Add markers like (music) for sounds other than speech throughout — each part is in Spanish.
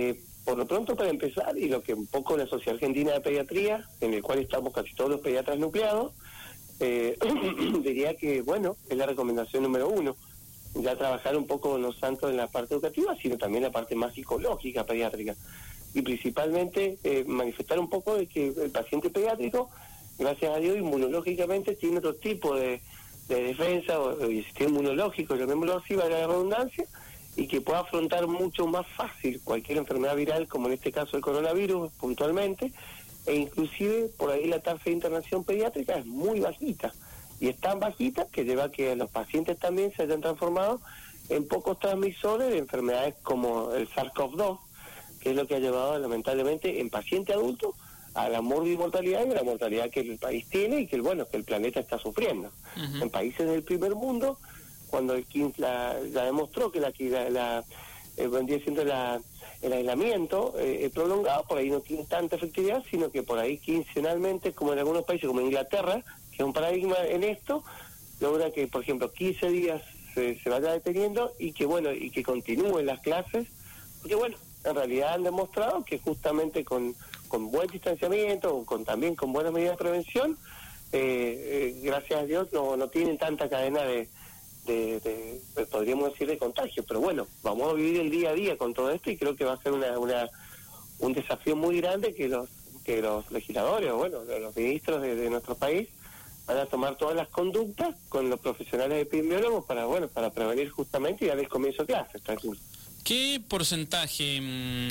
Eh, por lo pronto, para empezar, y lo que un poco la Sociedad Argentina de Pediatría, en el cual estamos casi todos los pediatras nucleados, eh, (clears throat) diría que, bueno, es la recomendación número uno. Ya trabajar un poco no tanto en la parte educativa, sino también en la parte más psicológica pediátrica. Y principalmente eh, manifestar un poco de que el paciente pediátrico, gracias a Dios, inmunológicamente tiene otro tipo de, defensa o, de sistema inmunológico, llamémoslo así, va la redundancia, y que pueda afrontar mucho más fácil cualquier enfermedad viral, como en este caso el coronavirus puntualmente, e inclusive por ahí la tasa de internación pediátrica es muy bajita, y es tan bajita que lleva a que los pacientes también se hayan transformado en pocos transmisores de enfermedades como el SARS-CoV-2, que es lo que ha llevado lamentablemente en paciente adulto a la morbimortalidad y a la mortalidad que el país tiene y que bueno que el planeta está sufriendo. En países del primer mundo cuando el la, ya demostró que la, la, la eh, siendo la, el aislamiento eh, prolongado, por ahí no tiene tanta efectividad, sino que por ahí quincenalmente, como en algunos países, como Inglaterra, que es un paradigma en esto, logra que, por ejemplo, 15 días se, se vaya deteniendo y que, bueno, y que continúen las clases, porque, bueno, en realidad han demostrado que justamente con, con buen distanciamiento, con también con buenas medidas de prevención, eh, eh gracias a Dios no, no tienen tanta cadena de, de, podríamos decir, de contagio. Pero bueno, vamos a vivir el día a día con todo esto y creo que va a ser una, una un desafío muy grande que los que los legisladores, bueno, los ministros de, nuestro país van a tomar todas las conductas con los profesionales epidemiólogos para, bueno, para prevenir justamente y dar el comienzo de clases, ¿Qué porcentaje mm,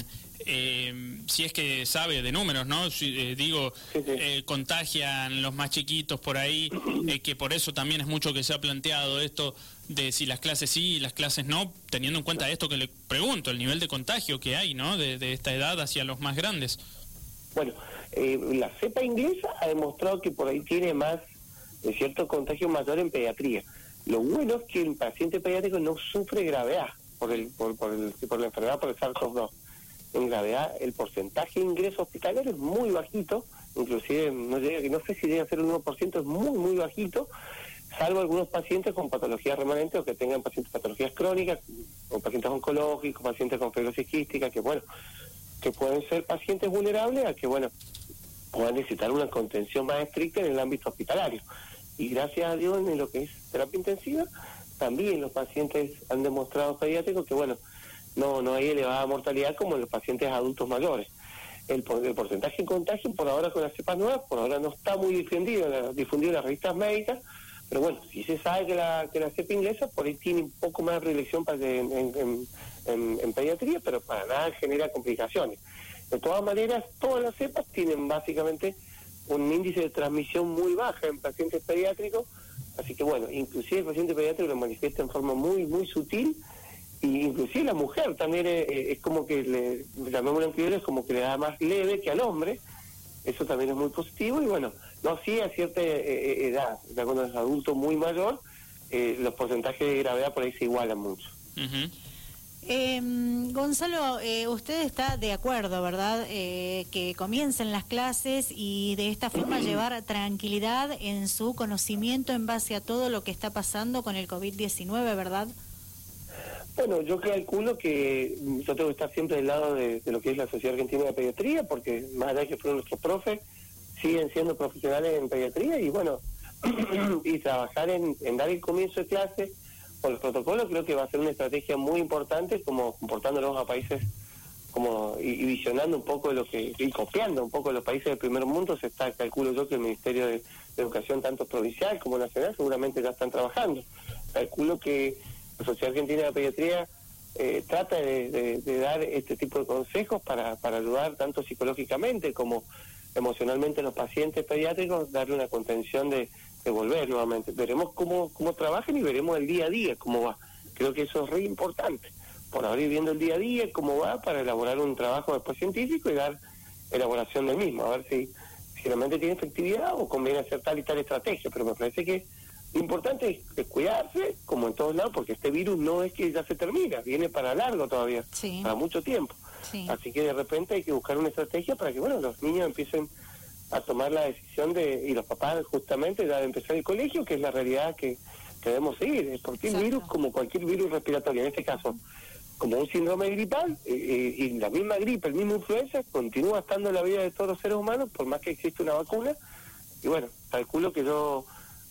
eh, si es que sabe de números, ¿no? Eh, digo, eh, contagian los más chiquitos por ahí, eh, que por eso también es mucho que se ha planteado esto de si las clases sí y las clases no, teniendo en cuenta esto que le pregunto, el nivel de contagio que hay, ¿no? De, esta edad hacia los más grandes. Bueno, la cepa inglesa ha demostrado que por ahí tiene más, de cierto contagio mayor en pediatría. Lo bueno es que el paciente pediátrico no sufre gravedad por, el, por, por, el, por la enfermedad por el SARS-CoV-2 en gravedad el porcentaje de ingreso hospitalario es muy bajito, inclusive no llega, no sé si llega a ser un 1%, es muy, muy bajito, salvo algunos pacientes con patologías remanentes o que tengan pacientes patologías crónicas, o pacientes oncológicos, pacientes con fibrosis quística, que bueno, que pueden ser pacientes vulnerables a que bueno, puedan necesitar una contención más estricta en el ámbito hospitalario. Y gracias a Dios en lo que es terapia intensiva, también los pacientes han demostrado pediátricos que bueno, no, no hay elevada mortalidad como en los pacientes adultos mayores. El, el porcentaje de contagio por ahora con las cepas nuevas, por ahora no está muy difundido, difundido en las revistas médicas, pero bueno, si se sabe que la, que la cepa inglesa por ahí tiene un poco más de predilección para en, en, pediatría, pero para nada genera complicaciones. De todas maneras, todas las cepas tienen básicamente un índice de transmisión muy baja en pacientes pediátricos, así que bueno, inclusive el paciente pediátrico lo manifiesta en forma muy, muy sutil y inclusive la mujer también es, como que le llamémoslo en es como que le da más leve que al hombre eso también es muy positivo y bueno no sí a cierta eh, eh, edad ya cuando es adulto muy mayor eh, los porcentajes de gravedad por ahí se igualan mucho em, Gonzalo, usted está de acuerdo, ¿verdad? que comiencen las clases y de esta forma llevar tranquilidad en su conocimiento en base a todo lo que está pasando con el COVID-19, ¿verdad? Bueno, yo calculo que yo tengo que estar siempre del lado de, lo que es la Sociedad Argentina de Pediatría, porque más allá de que fueron nuestros profes, siguen siendo profesionales en pediatría y bueno, (clears throat) y trabajar en, dar el comienzo de clase con los protocolos creo que va a ser una estrategia muy importante, como comportándonos a países como y, visionando un poco lo que y copiando un poco los países del primer mundo. Se está calculo yo que el Ministerio de Educación tanto provincial como nacional seguramente ya están trabajando. Calculo que la Sociedad Argentina de Pediatría eh, trata de, dar este tipo de consejos para, para ayudar tanto psicológicamente como emocionalmente a los pacientes pediátricos, darle una contención de, volver nuevamente. Veremos cómo, cómo trabajan y veremos el día a día cómo va. Creo que eso es re importante. Por ahora ir viendo el día a día cómo va para elaborar un trabajo después científico y dar elaboración del mismo, a ver si, si realmente tiene efectividad o conviene hacer tal y tal estrategia. Pero me parece que lo importante es, cuidarse, como en todos lados, porque este virus no es que ya se termina, viene para largo todavía, para mucho tiempo. Así que de repente hay que buscar una estrategia para que, bueno, los niños empiecen a tomar la decisión de, y los papás justamente, de empezar el colegio, que es la realidad que, debemos seguir. Porque el virus, como cualquier virus respiratorio, en este caso, como un síndrome gripal eh, eh, y la misma gripe, el mismo influenza continúa estando en la vida de todos los seres humanos por más que existe una vacuna y bueno, calculo que yo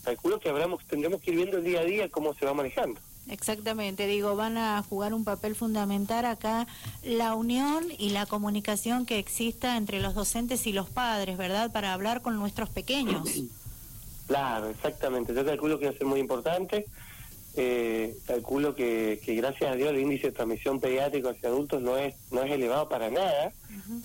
calculo que habremos, tendremos que ir viendo el día a día cómo se va manejando. Exactamente, digo, van a jugar un papel fundamental acá la unión y la comunicación que exista entre los docentes y los padres, ¿verdad? Para hablar con nuestros pequeños. (clears throat) Claro, exactamente. Yo calculo que va a ser muy importante. Eh, calculo que, que, gracias a Dios el índice de transmisión pediátrico hacia adultos no es no es elevado para nada,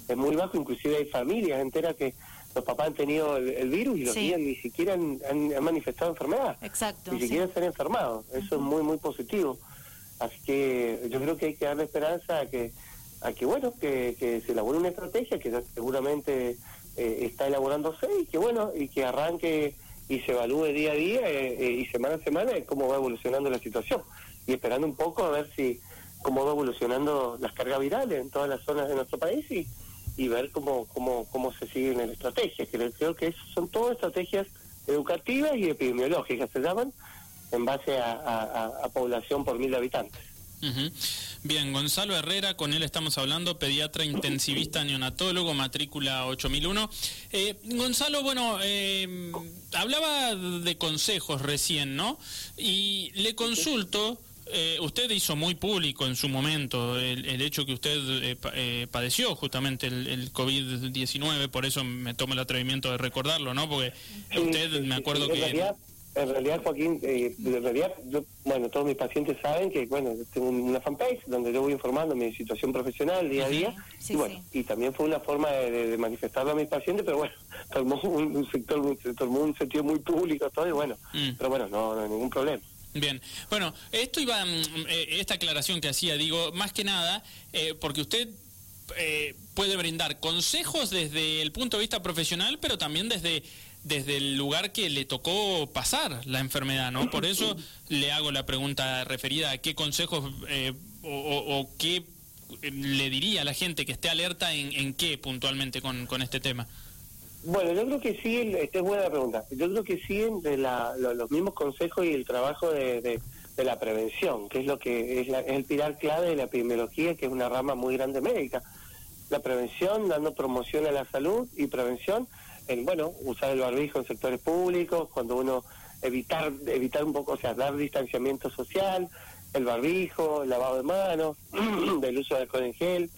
es muy bajo, inclusive hay familias enteras que los papás han tenido el, virus y los días ni siquiera han, manifestado enfermedad, Exacto, ni siquiera se han enfermado, eso es muy muy positivo, así que yo creo que hay que darle esperanza a que a que bueno que, que se elabore una estrategia que seguramente eh, está elaborándose y que bueno y que arranque y se evalúe día a día eh, eh, y semana a semana cómo va evolucionando la situación. Y esperando un poco a ver si cómo va evolucionando las cargas virales en todas las zonas de nuestro país y, y ver cómo, cómo, cómo se siguen las estrategias, que creo que son todas estrategias educativas y epidemiológicas, se llaman, en base a población por mil habitantes. Bien, Gonzalo Herrera, con él estamos hablando, pediatra intensivista neonatólogo, matrícula 8001. Eh, Gonzalo, bueno, eh, hablaba de consejos recién, ¿no? Y le consulto, eh, usted hizo muy público en su momento el, hecho que usted padeció justamente el, COVID-19, por eso me tomo el atrevimiento de recordarlo, ¿no? Porque usted, me acuerdo que... En realidad, Joaquín, eh, en realidad, bueno, todos mis pacientes saben que, bueno, tengo una fanpage donde yo voy informando mi situación profesional día a día. y bueno, y también fue una forma de, manifestarlo a mis pacientes, pero bueno, (laughs) tomó un, sector, un sentido muy público, todo, y bueno, mm. pero bueno, no, no hay ningún problema. Bien, bueno, esto iba, mm, eh, esta aclaración que hacía, digo, más que nada, eh, porque usted puede brindar consejos desde el punto de vista profesional, pero también desde desde el lugar que le tocó pasar la enfermedad, ¿no? Por eso le hago la pregunta referida a qué consejos eh, o, qué eh, le diría a la gente que esté alerta en, en qué puntualmente con, con este tema. Bueno, yo creo que sí, esta es buena pregunta, yo creo que siguen de la, los mismos consejos y el trabajo de, de, la prevención, que es lo que es, es el pilar clave de la epidemiología, que es una rama muy grande médica. La prevención, dando promoción a la salud y prevención, en, bueno, usar el barbijo en sectores públicos, cuando uno evitar evitar un poco, o sea, dar distanciamiento social, el barbijo, el lavado de manos, (clears throat) del uso de alcohol en gel,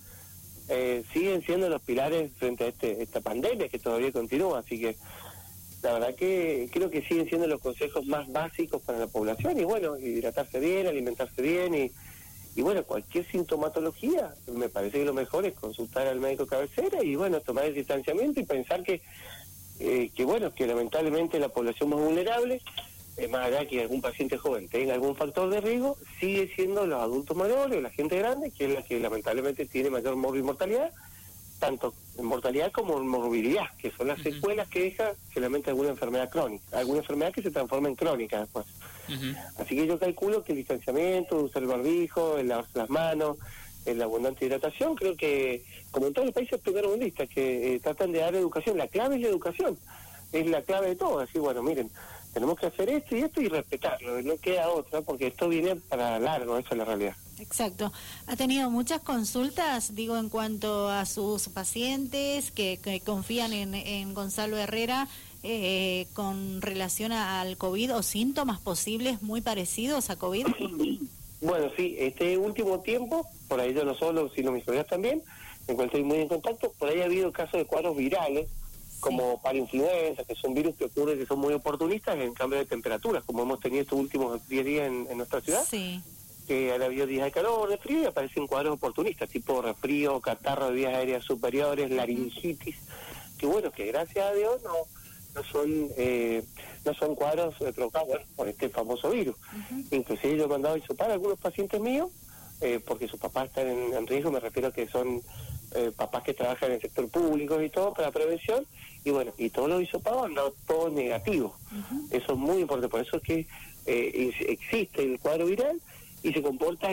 eh, siguen siendo los pilares frente a este, esta pandemia que todavía continúa, así que la verdad que creo que siguen siendo los consejos más básicos para la población y bueno, hidratarse bien, alimentarse bien y, y bueno, cualquier sintomatología, me parece que lo mejor es consultar al médico cabecera y bueno, tomar el distanciamiento y pensar que, eh, que bueno, que lamentablemente la población más vulnerable, más allá que algún paciente joven tenga algún factor de riesgo, sigue siendo los adultos mayores o la gente grande, que es la que lamentablemente tiene mayor mortalidad tanto en mortalidad como en morbilidad, que son las secuelas que deja generalmente alguna enfermedad crónica, alguna enfermedad que se transforma en crónica después. Así que yo calculo que el distanciamiento, usar el barbijo, el lavarse las manos, la abundante hidratación, creo que, como en todos los países primermundistas, que eh, tratan de dar educación, la clave es la educación, es la clave de todo, así bueno, miren, tenemos que hacer esto y esto y respetarlo, no queda otra, porque esto viene para largo, esa es la realidad. Exacto. ¿Ha tenido muchas consultas, digo, en cuanto a sus pacientes que, confían en, Gonzalo Herrera eh, con relación al COVID o síntomas posibles muy parecidos a COVID? (coughs) Bueno, sí, este último tiempo, por ahí yo no solo, sino mis colegas también, en cual estoy muy en contacto, por ahí ha habido casos de cuadros virales, como para influenza, que son virus que ocurren, que son muy oportunistas en cambio de temperaturas, como hemos tenido estos últimos 10 días en, nuestra ciudad. Sí que ha habido días de calor, de frío y aparecen cuadros oportunistas, tipo resfrío, catarro de vías aéreas superiores, laringitis, que bueno, que gracias a Dios no no son eh, no son cuadros provocados por este famoso virus. Inclusive yo he mandado a para algunos pacientes míos, eh, porque sus papás están en, riesgo, me refiero a que son papás que trabajan en el sector público y todo para prevención, y bueno, y todos los hisopados han dado todo negativo. Eso es muy importante, por eso es que existe el cuadro viral y se comporta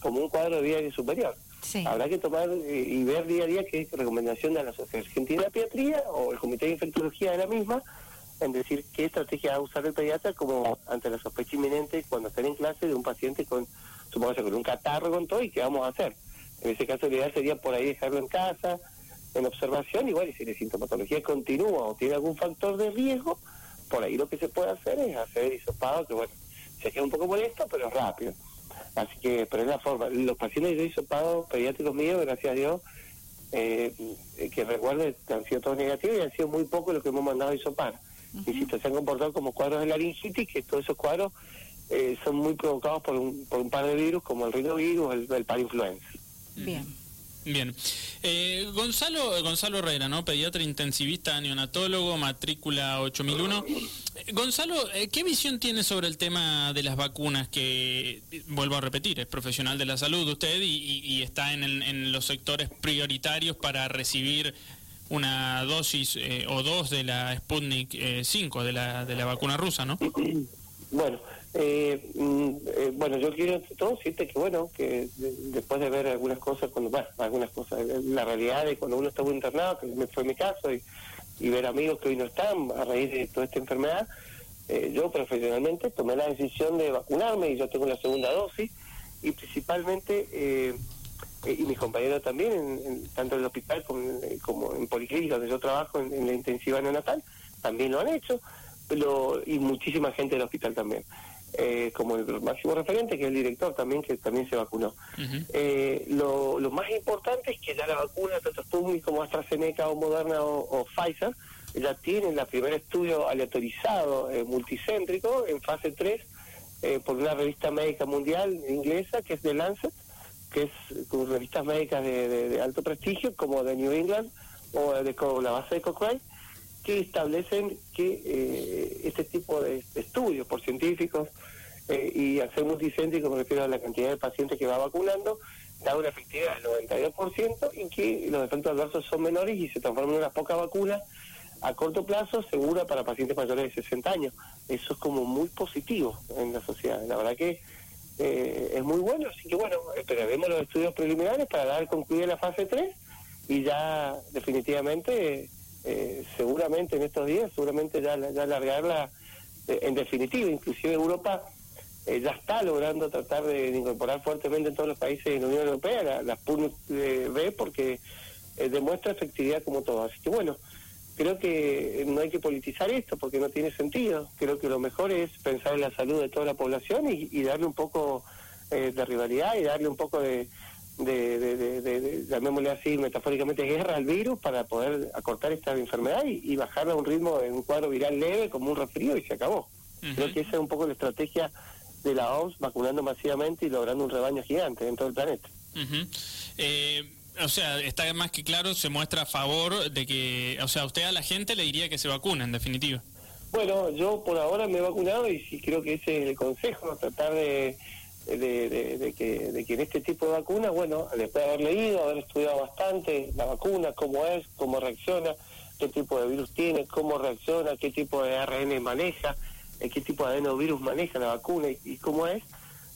como un cuadro de vida superior. Habrá que tomar eh, y ver día a día qué recomendación de la Sociedad Argentina de Pediatría o el Comité de Infectología de la misma en decir qué estrategia va a usar el pediatra como ante la sospecha inminente cuando estén en clase de un paciente con supongo con un catarro con todo y qué vamos a hacer. En ese caso, la idea sería por ahí dejarlo en casa, en observación, igual y si la sintomatología continúa o tiene algún factor de riesgo, por ahí lo que se puede hacer es hacer hisopado, que bueno, se queda un poco molesto, pero rápido. Así que, pero es la forma. Los pacientes de hisopado pediátricos míos, gracias a Dios, eh, que recuerden, han sido todos negativos y han sido muy pocos los que hemos mandado a hisopar. Insisto, se han comportado como cuadros de laringitis, que todos esos cuadros eh, son muy provocados por un, por un par de virus, como el rinovirus o el, el parinfluenza. Bien. Bien. Eh, Gonzalo, Gonzalo Herrera, ¿no? Pediatra intensivista, neonatólogo, matrícula 8001. Eh, Gonzalo, eh, ¿qué visión tiene sobre el tema de las vacunas? Que, vuelvo a repetir, es profesional de la salud usted y, está en, los sectores prioritarios para recibir una dosis o dos de la Sputnik 5, de la, de la vacuna rusa, ¿no? Bueno, eh, mm, eh, bueno, yo quiero todo decirte que bueno, que después de ver algunas cosas, cuando bueno, algunas cosas, eh, la realidad de cuando uno estuvo internado, que fue mi caso, y, ver amigos que hoy no están a raíz de toda esta enfermedad, eh, yo profesionalmente tomé la decisión de vacunarme y yo tengo la segunda dosis y principalmente y mis compañeros también, en, tanto en el hospital como, en Policlínica, donde yo trabajo en, en la intensiva neonatal, también lo han hecho, pero, y muchísima gente del hospital también. Eh, como el máximo referente, que es el director también, que también se vacunó. Eh, lo, más importante es que ya la vacuna, tanto Sputnik como AstraZeneca o Moderna o, Pfizer, ya tienen el primer estudio aleatorizado eh, multicéntrico en fase 3 por una revista médica mundial inglesa, que es The Lancet, que es con revistas médicas de, alto prestigio, como de New England o de, la base de Cochrane, que establecen que este tipo de estudios por científicos eh, y ser multicéntrico me refiero a la cantidad de pacientes que va vacunando, da una efectividad del 92% y que los efectos adversos son menores y se transforman en una poca vacuna a corto plazo segura para pacientes mayores de 60 años. Eso es como muy positivo en la sociedad. La verdad que eh, es muy bueno, así que bueno, esperaremos los estudios preliminares para dar concluida la fase 3 y ya definitivamente, eh, seguramente en estos días, seguramente ya, ya alargarla en definitiva, inclusive Europa eh, ya está logrando tratar de, incorporar fuertemente en todos los países de la Unión Europea la, la B porque eh, demuestra efectividad como todo. Así que bueno, creo que no hay que politizar esto porque no tiene sentido. Creo que lo mejor es pensar en la salud de toda la población y, darle un poco eh, de rivalidad y darle un poco de, de, de, llamémosle así metafóricamente, guerra al virus para poder acortar esta enfermedad y, bajarla a un ritmo en un cuadro viral leve como un resfrío y se acabó. Creo que esa es un poco la estrategia de la OMS vacunando masivamente y logrando un rebaño gigante en todo el planeta. Eh, o sea, está más que claro, se muestra a favor de que, o sea, usted a la gente le diría que se vacuna, en definitiva. Bueno, yo por ahora me he vacunado y sí creo que ese es el consejo, tratar de, de, que, de que en este tipo de vacunas, bueno, después de haber leído, haber estudiado bastante la vacuna, cómo es, cómo reacciona, qué tipo de virus tiene, cómo reacciona, qué tipo de ARN maneja, qué tipo de adenovirus maneja la vacuna y, cómo es.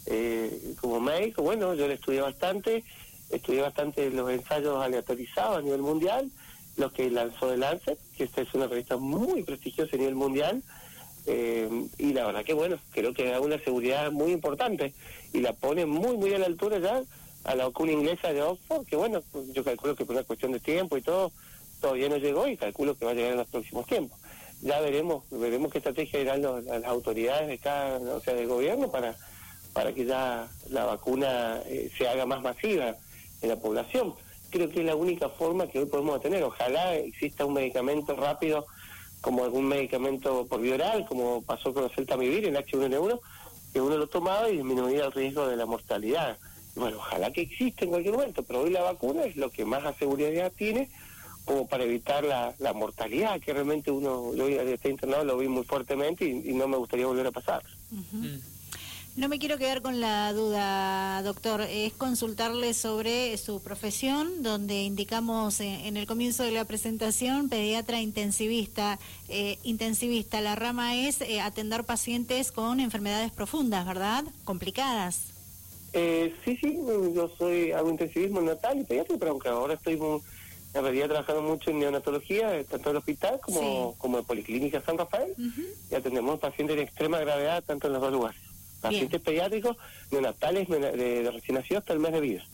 Eh, como médico, bueno, yo le estudié bastante, estudié bastante los ensayos aleatorizados a nivel mundial, lo que lanzó el Lancet, que esta es una revista muy prestigiosa a nivel mundial, eh, y la verdad que bueno, creo que da una seguridad muy importante y la pone muy, muy a la altura ya a la vacuna inglesa de Oxford, que bueno, yo calculo que por una cuestión de tiempo y todo, todavía no llegó y calculo que va a llegar en los próximos tiempos ya veremos veremos qué estrategia irán las autoridades de cada, o sea, del gobierno para para que ya la vacuna eh, se haga más masiva en la población. Creo que es la única forma que hoy podemos tener. Ojalá exista un medicamento rápido, como algún medicamento por vía oral, como pasó con el Celtamivir, el H1N1, que uno lo tomaba y disminuía el riesgo de la mortalidad. Bueno, ojalá que exista en cualquier momento, pero hoy la vacuna es lo que más seguridad tiene como para evitar la, la mortalidad, que realmente uno, yo está internado, lo vi muy fuertemente y, no me gustaría volver a pasar. Mm. No me quiero quedar con la duda, doctor. Es consultarle sobre su profesión, donde indicamos en, el comienzo de la presentación pediatra intensivista. Eh, intensivista, la rama es eh, atender pacientes con enfermedades profundas, ¿verdad? Complicadas. Eh, sí, sí, yo soy, hago intensivismo natal y pediatra, pero aunque ahora estoy muy en realidad trabajando mucho en neonatología, tanto en el hospital como, como en Policlínica San Rafael, y atendemos pacientes de extrema gravedad tanto en los dos lugares. Pacientes pediátricos, neonatales de, de recién nacidos hasta el mes de vida.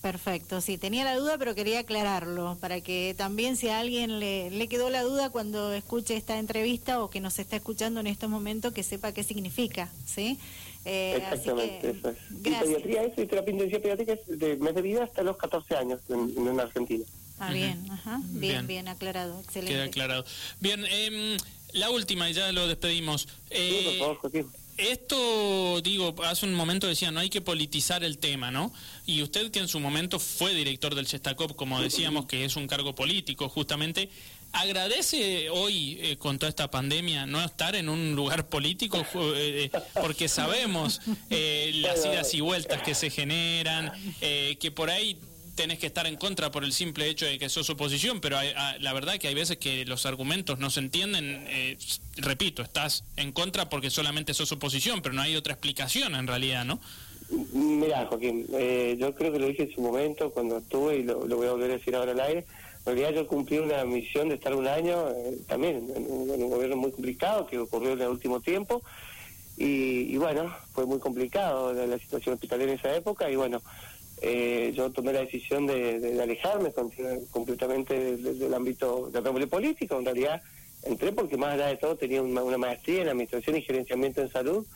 Perfecto, sí, tenía la duda, pero quería aclararlo, para que también si a alguien le, le, quedó la duda cuando escuche esta entrevista o que nos está escuchando en estos momentos, que sepa qué significa, ¿sí? Eh, Exactamente, eso es. Y pediatría es, y terapia intensiva pediátrica es de mes de vida hasta los 14 años en, en Argentina. Ah, bien, ajá, bien, bien, aclarado, excelente. Queda aclarado. Bien, eh, la última, y ya lo despedimos. Eh, sí, por favor, Joaquín esto, digo, hace un momento decía, no hay que politizar el tema, ¿no? Y usted que en su momento fue director del Chestacop, como decíamos, que es un cargo político, justamente, ¿agradece hoy, eh, con toda esta pandemia, no estar en un lugar político? Eh, eh, porque sabemos las idas y vueltas que se generan, que por ahí tenés que estar en contra por el simple hecho de que sos oposición, pero la verdad que hay veces que los argumentos no se entienden. Eh, repito, estás en contra porque solamente sos oposición, pero no hay otra explicación en realidad, ¿no? Mira, Joaquín, eh, yo creo que lo dije en su momento cuando estuve y lo, voy a volver a decir ahora al aire. En realidad yo cumplí una misión de estar un año eh, también en, un gobierno muy complicado que ocurrió en el último tiempo. Y, bueno, fue muy complicado la, la situación hospitalaria en esa época y bueno, eh, yo tomé la decisión de, alejarme completamente del, ámbito de la político. En realidad entré porque más allá de todo tenía una, maestría en administración y gerenciamiento en salud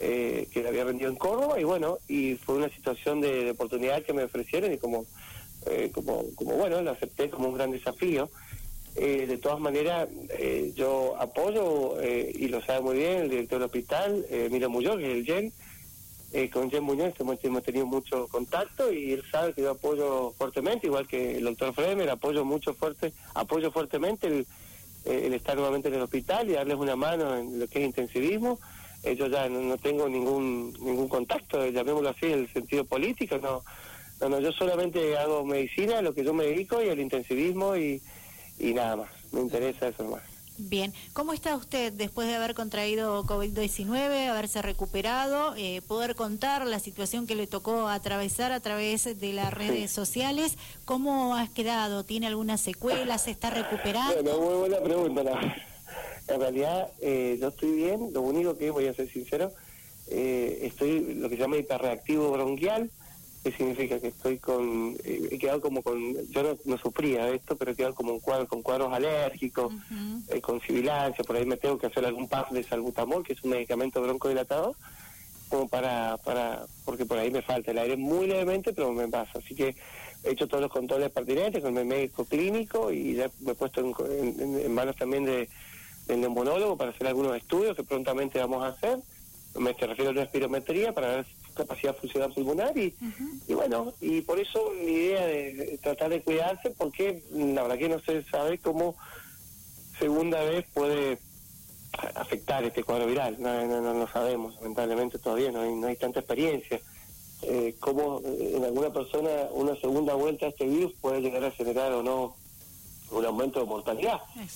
eh, que la había rendido en Córdoba y bueno, y fue una situación de, oportunidad que me ofrecieron y como, eh, como, como bueno, lo acepté como un gran desafío. de todas maneras, yo apoyo, y lo sabe muy bien el director del hospital, Miro Muñoz, que es el GEN, eh, con Jen Muñoz hemos, tenido mucho contacto y él sabe que yo apoyo fuertemente, igual que el doctor Fremer, apoyo mucho fuerte, apoyo fuertemente el, eh, estar nuevamente en el hospital y darles una mano en lo que es intensivismo. Eh, yo ya no, tengo ningún ningún contacto, llamémoslo así, en el sentido político, no, no, no, yo solamente hago medicina, lo que yo me dedico y el intensivismo y, y nada más, me interesa eso más. Bien, ¿cómo está usted después de haber contraído COVID-19, haberse recuperado, eh, poder contar la situación que le tocó atravesar a través de las redes sociales? ¿Cómo has quedado? ¿Tiene alguna secuela? ¿Se está recuperando? Bueno, muy buena pregunta. (laughs) En realidad, eh, yo estoy bien, lo único que, voy a ser sincero, eh, estoy lo que se llama hiperreactivo bronquial, que significa que estoy con, eh, he quedado como con, yo no, sufría esto, pero he quedado como un cuadro, con cuadros alérgicos, eh, con sibilancia, por ahí me tengo que hacer algún pack de salbutamol, que es un medicamento broncodilatador, como para, para, porque por ahí me falta el aire muy levemente, pero me pasa, así que he hecho todos los controles pertinentes con el médico clínico y ya me he puesto en, manos también de, del neumonólogo para hacer algunos estudios que prontamente vamos a hacer, me refiero a la espirometría para ver capacidad funcional pulmonar y, y bueno, y por eso la idea de tratar de cuidarse porque la verdad que no se sabe cómo segunda vez puede afectar este cuadro viral, no, no, no, sabemos, lamentablemente todavía no hay, no hay tanta experiencia. Eh, cómo eh, en alguna persona una segunda vuelta a este virus puede llegar a generar o no un aumento de mortalidad.